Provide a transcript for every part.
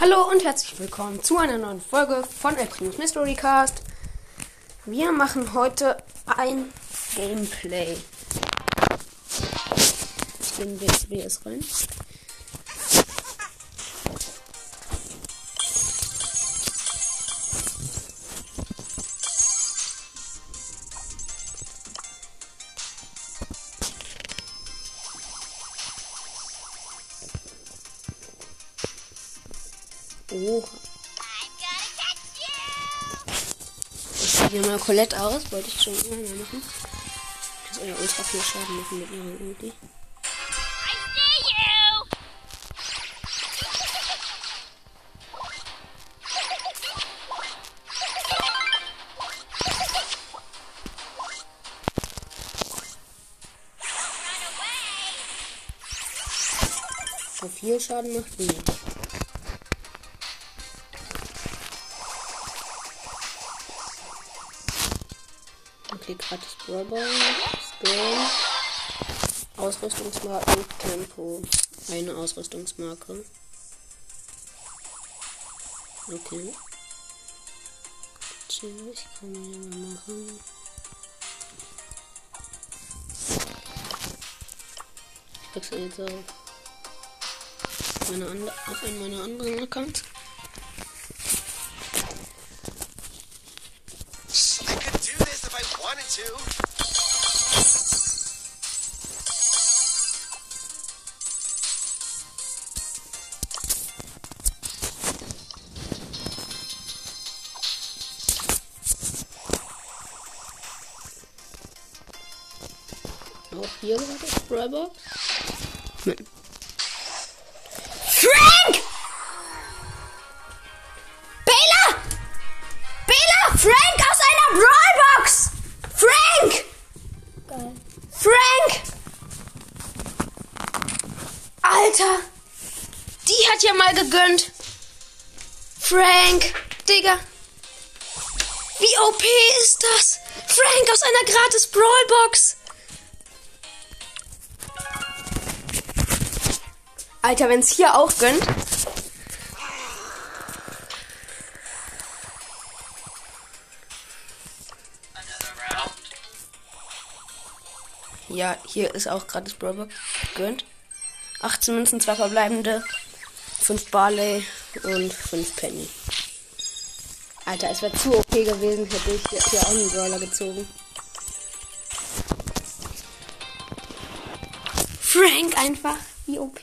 Hallo und herzlich willkommen zu einer neuen Folge von El Primus Mystery Cast. Wir machen heute ein Gameplay. Ich bin BS rein. Mal Colette aus. Wollte ich schon immer mal machen. Ich soll ja ultra viel Schaden machen mit ihrer Ulti. So viel Schaden macht sie Okay, gratis Brawler, Skill, Ausrüstungsmarken, Tempo. Eine Ausrüstungsmarke. Okay. Chill, ich kann hier mal machen. Ich wechsle jetzt auf, meine andere, auf einen meiner anderen Accounts. Hier das Brawler. Nein. Frank! Bella! Bella! Frank aus einer Brawlbox! Frank! Geil. Frank! Alter! Die hat ja mal gegönnt. Frank! Digga! Wie OP ist das? Frank aus einer gratis Brawlbox! Alter, wenn's hier auch gönnt. Ja, hier ist auch gratis Brawlbox gönnt. 18 Münzen, 2 verbleibende, 5 Barley und 5 Penny. Alter, es wäre zu OP gewesen, hätte ich hier auch einen Brawler gezogen. Frank einfach, wie OP.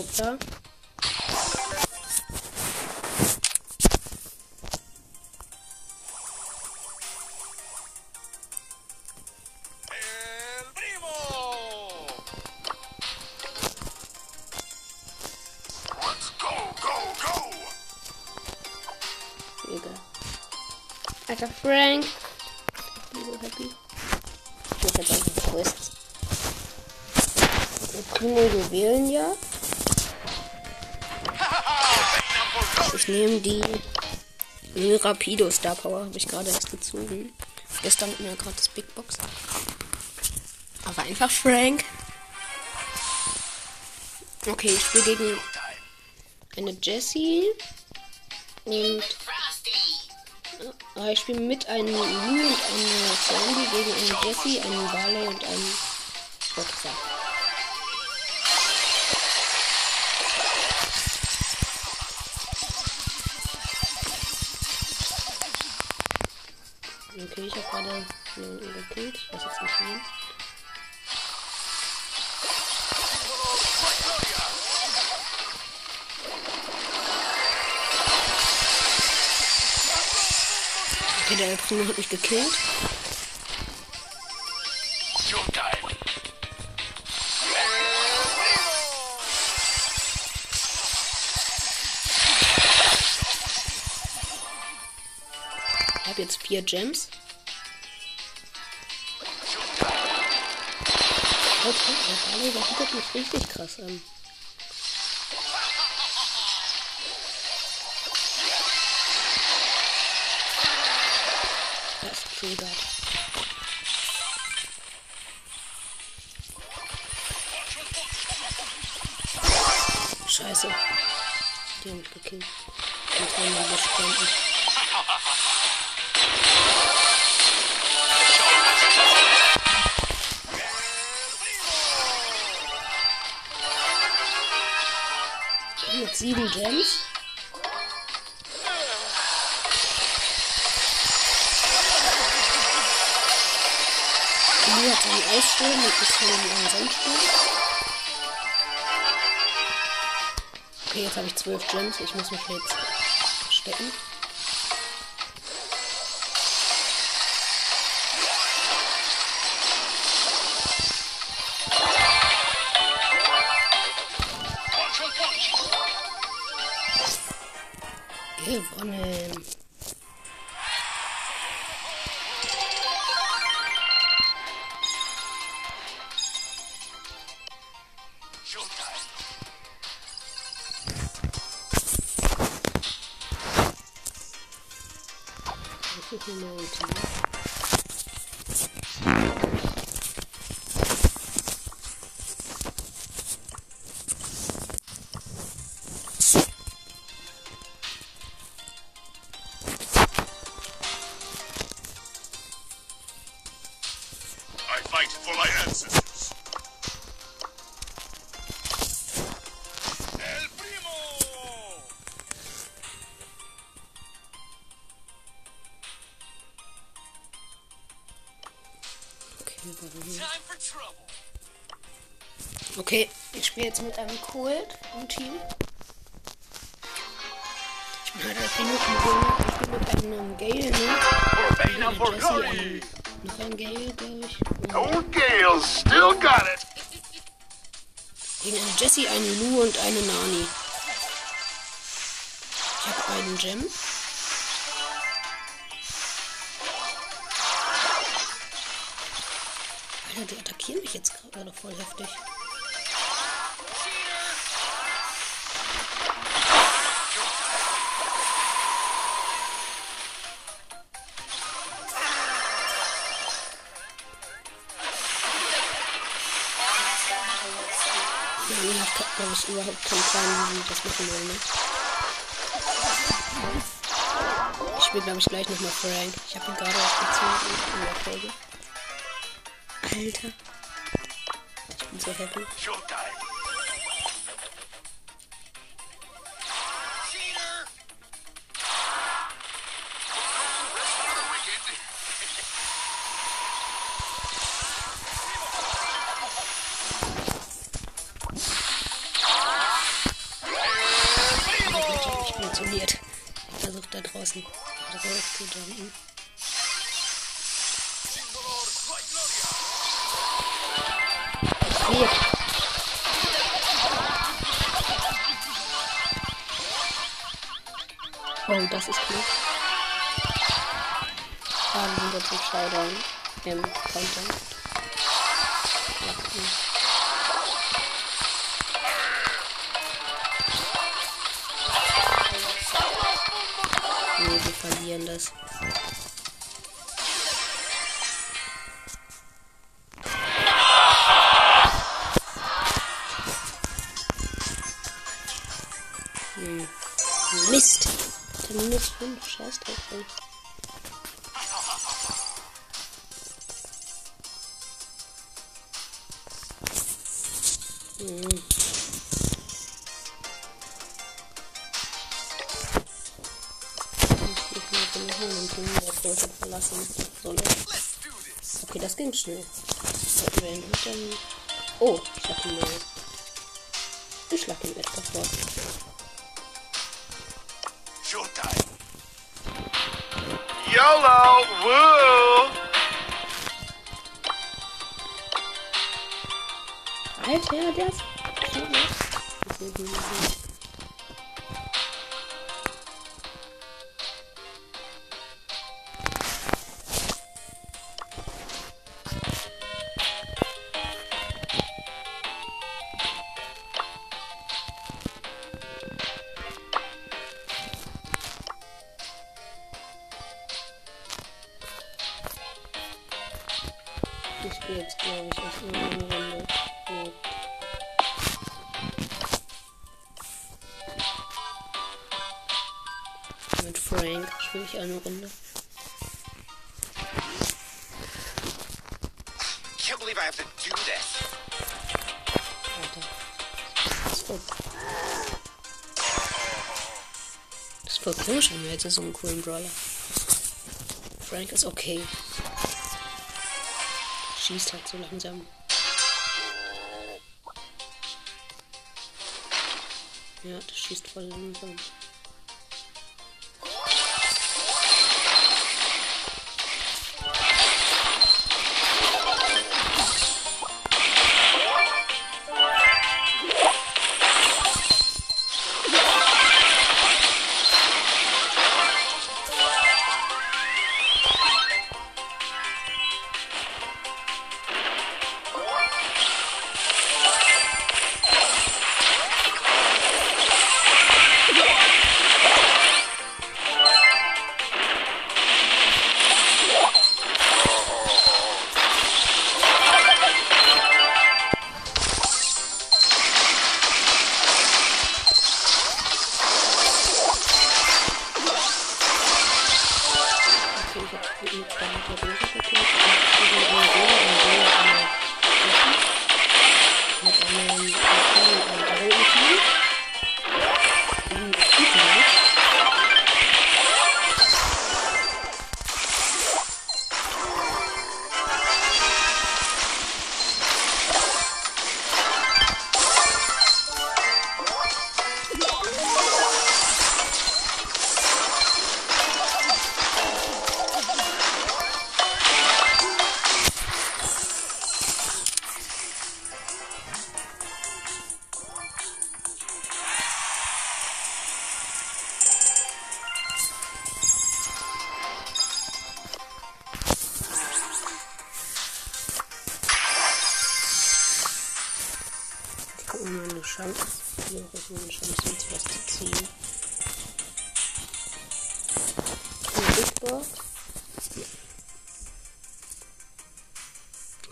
Markenprodukte. El primo. Let's go, go, go. Egal. Alter Frank. Ich bin so happy. Ich muss jetzt einfach Quests. Der Primo Juwelenjagd. Ich nehme die Rapido Star Power, habe ich gerade erst gezogen. Gestern mit einer gratis Big Box. Aber einfach Frank. Okay, ich spiele gegen eine Jessie. Und äh, ich spiele mit einem Lu und einer Sandy gegen einen Jessie, einen Barley und einen Boxer. Okay, ich habe gerade jemanden gekillt. Ich weiß jetzt nicht wen. Okay, der Primo hat mich gekillt. Vier Gems. Der bietet mich richtig krass an. Das ist triggert. Scheiße. Die haben mich gekillt. Und haben wir gestanden. Sieben Gems. Die hat einen Eissturm mit bisschen einen Sandsturm. Okay, jetzt habe ich zwölf Gems. Ich muss mich jetzt stecken. Okay, ich spiele jetzt mit einem Cold im Team. Ich bin halt als Minuten Ich spiele mit einem Gale, ne? For Jesse, noch ein Gale, glaube ich. Old Gale still got it. gegen einen Jesse, einen Lu und eine Nani. Ich habe einen Gem. Attackieren mich jetzt gerade voll heftig. Glaube ich, überhaupt keinen Plan, wie das machen wollen. Ne? Ich spiele, glaube ich, gleich nochmal Frank. Ich habe ihn gerade erst gezogen in der Folge. Alter. Bin so happy. Showtime. Verlieren das. Hm. Mist. Der minus 5, scheiß drauf, Let's do this. Okay, das ging schnell. Oh, ich schlag ihn mal. Ich schlag ihn etwas vor. Showtime. YOLO! Woo! Alter, der ist. Alter. Das ist voll. Komisch, wenn wir jetzt so einen coolen Brawler. Frank ist okay. Schießt halt so langsam. Ja, das schießt voll langsam.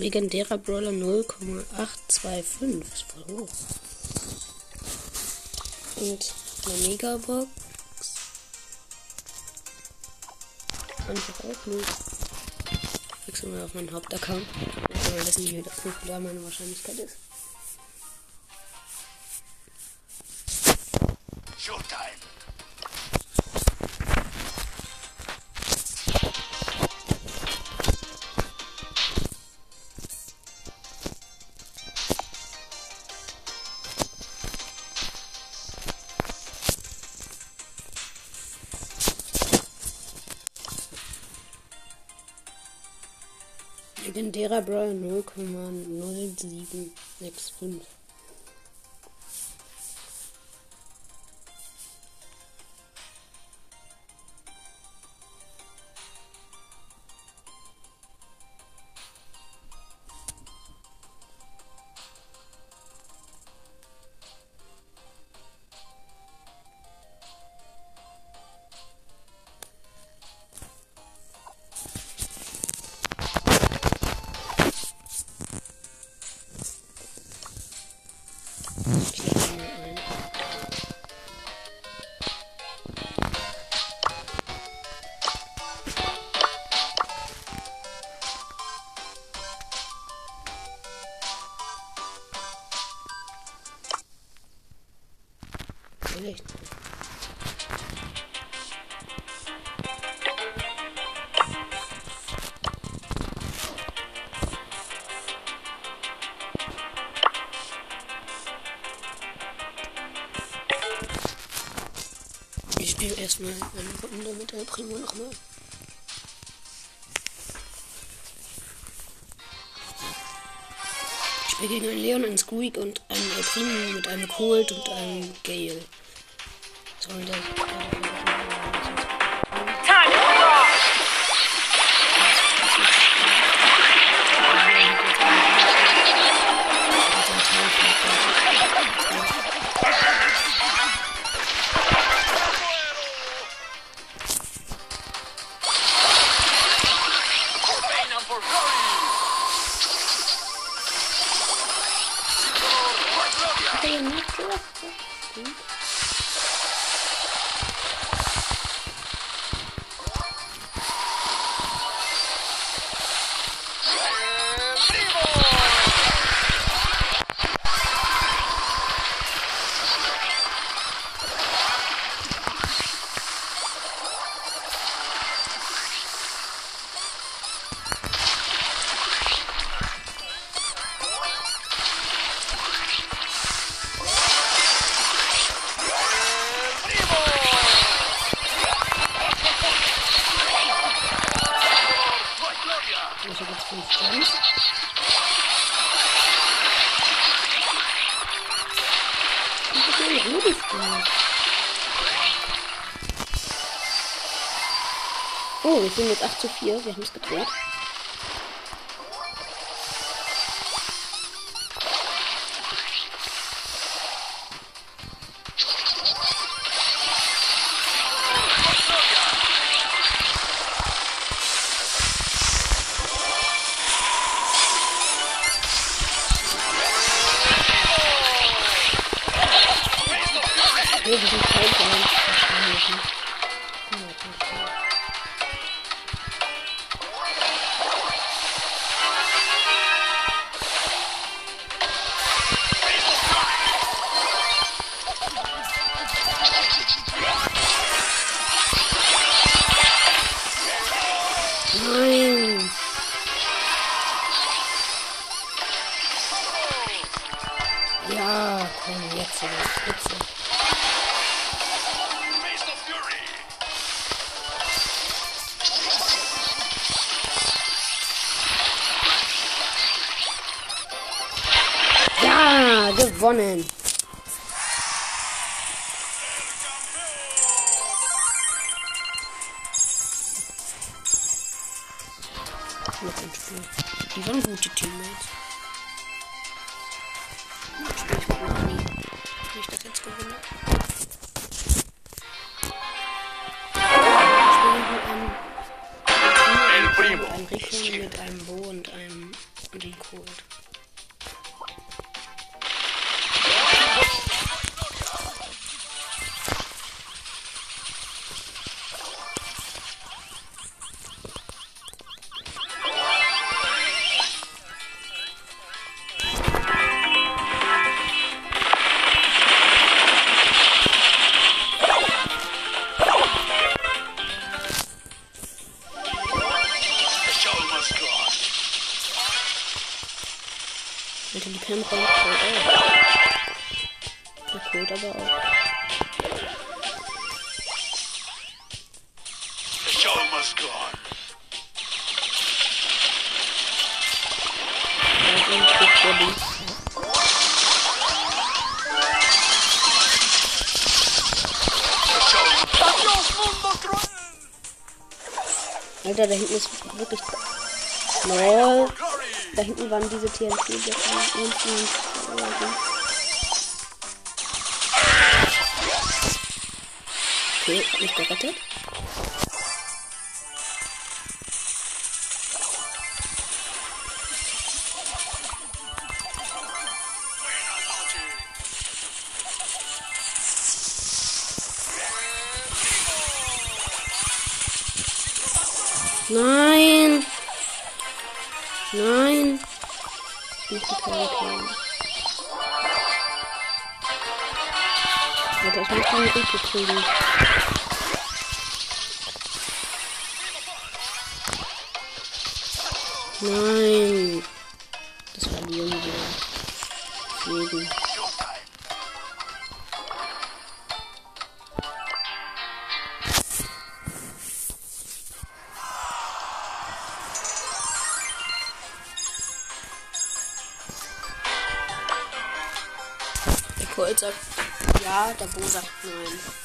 Legendärer Brawler 0,825. Ist voll hoch. Und eine Megabox. Kann ich auch auflösen. Wechseln wir auf meinen Hauptaccount. Dann können wir wissen, wie wie da meine Wahrscheinlichkeit ist. Legendärer Brawler 0,0765. Erstmal eine Runde mit der Primo nochmal. Ich spiele gegen einen Leon, einen Squeak und einen El Primo mit einem Colt und einem Gale. Soll der. Wir sind jetzt 8 zu 4. Wir haben es gedreht. Mit einem Bo und einem Rico. The Alter, da hinten ist wirklich. Lol. Da hinten waren diese TNT-Blöcke. Unten. Okay, hab mich gerettet. Alter, ich muss die Rico kriegen. Nein! Das. Deswegen. Der Colt sagt ja, der Bosak 9.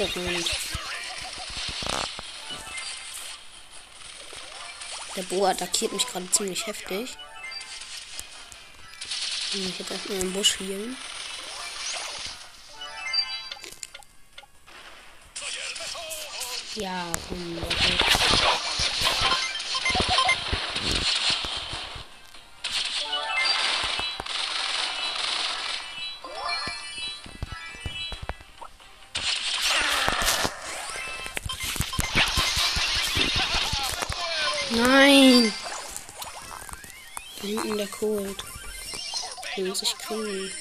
weggerannt. Der Bo attackiert mich gerade ziemlich heftig. Ich hätte erstmal im Busch healen. Ja, wunderbar. Nein! Da hinten der Cold. Den muss ich kriegen.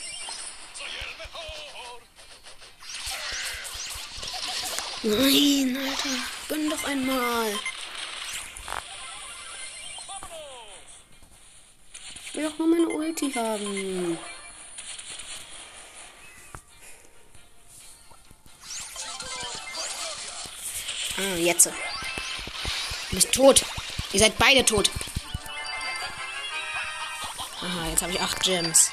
Nein, Alter. Gönn doch einmal. Ich will doch nur meine Ulti haben. Ah, jetzt. Du bist tot. Ihr seid beide tot. Aha, jetzt habe ich acht Gems.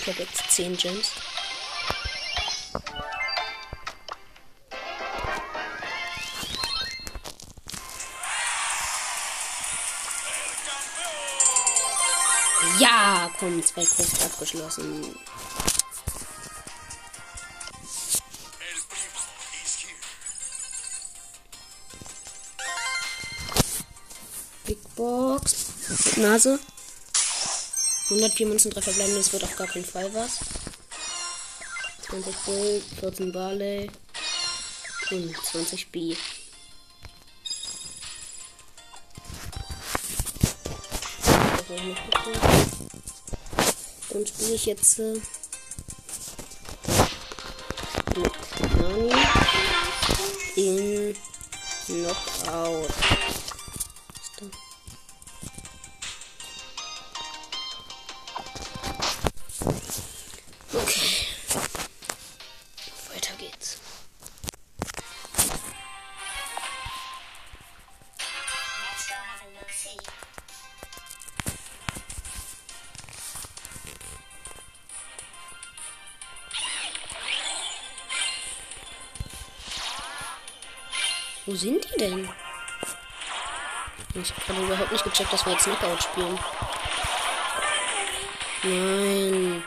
Ich habe jetzt zehn Gems. Komm, zwei Quests abgeschlossen. Big Box. Nase. 104 Münzen, 3 verbleibende, das wird auf gar keinen Fall was. 20 Bull, 14 Barley und 20 B. Dann spiele ich jetzt äh, mit Nani in Knockout. Okay. Wo sind die denn? Ich habe überhaupt nicht gecheckt, dass wir jetzt Knockout spielen. Nein.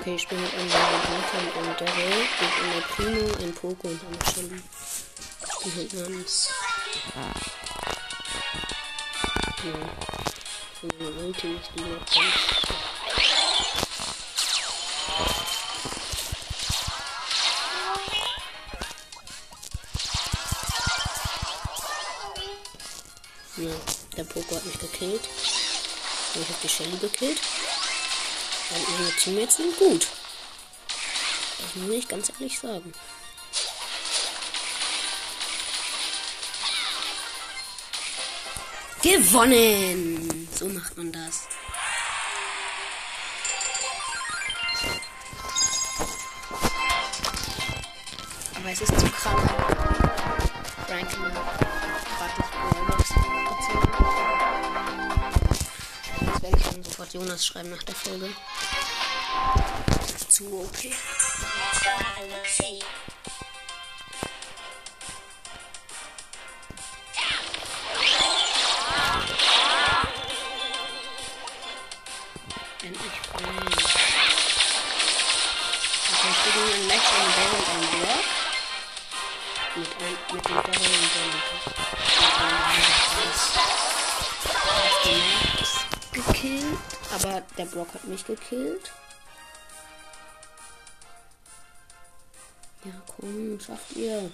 Okay, ich spiele mit einem Blanca und einem Daryl, mit einer Primo, einem Poco und einer Shelly. Die sind namens. Ja. Für meine Ulti ist die ganz. Ja, der Poco hat mich gekillt. Und ich habe die Shelly gekillt. Und ihre Teammates sind gut. Das muss ich ganz ehrlich sagen. Gewonnen! So macht man das. Aber es ist zu krank. Franklin gratis Robux bezogen. Jetzt werde ich dann sofort Jonas schreiben nach der Folge. Zu OP. Mit, dem Bell und Max gekillt. Aber der Block hat mich gekillt. Ja, komm, schafft ihr.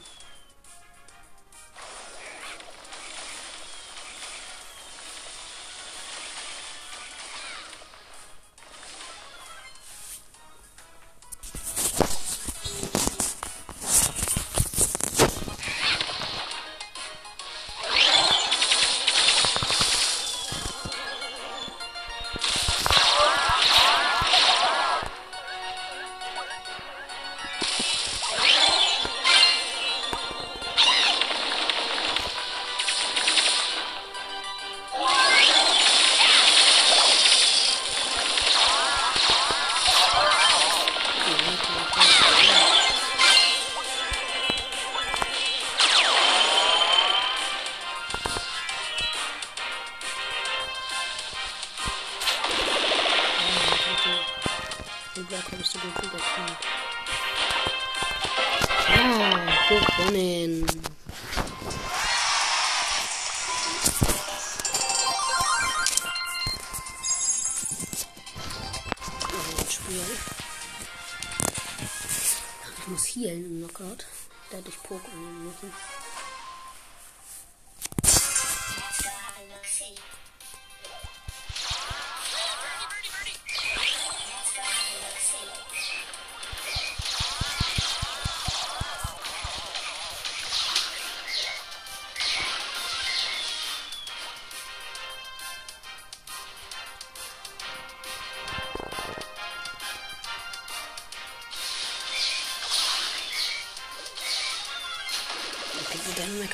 Healen im Knockout. Da hätte ich Poke nehmen müssen.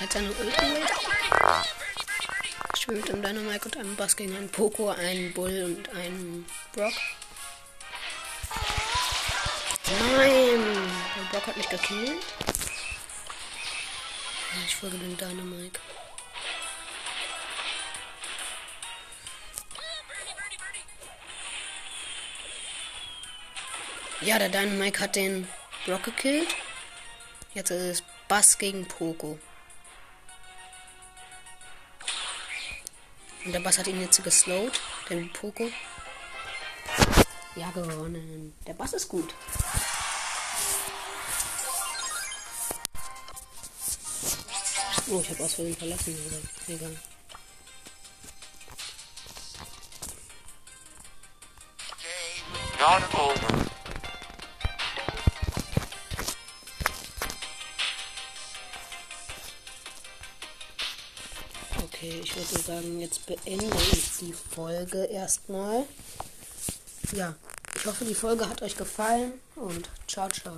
Hat seine Ulti. Schwimmt im Dynamite und einem Bass gegen einen Poco, einen Bull und einen Brock. Nein! Der Brock hat mich gekillt. Ich folge dem Dynamite. Ja, der Dynamite hat den Brock gekillt. Jetzt ist es Bass gegen Poco. Und der Bass hat ihn jetzt geslowt, den Poco. Ja, gewonnen. Der Bass ist gut. Oh, ich habe aus Versehen verlassen. aber Egal. Game würde sagen, jetzt beende ich die Folge erstmal. Ja, ich hoffe, die Folge hat euch gefallen und ciao, ciao.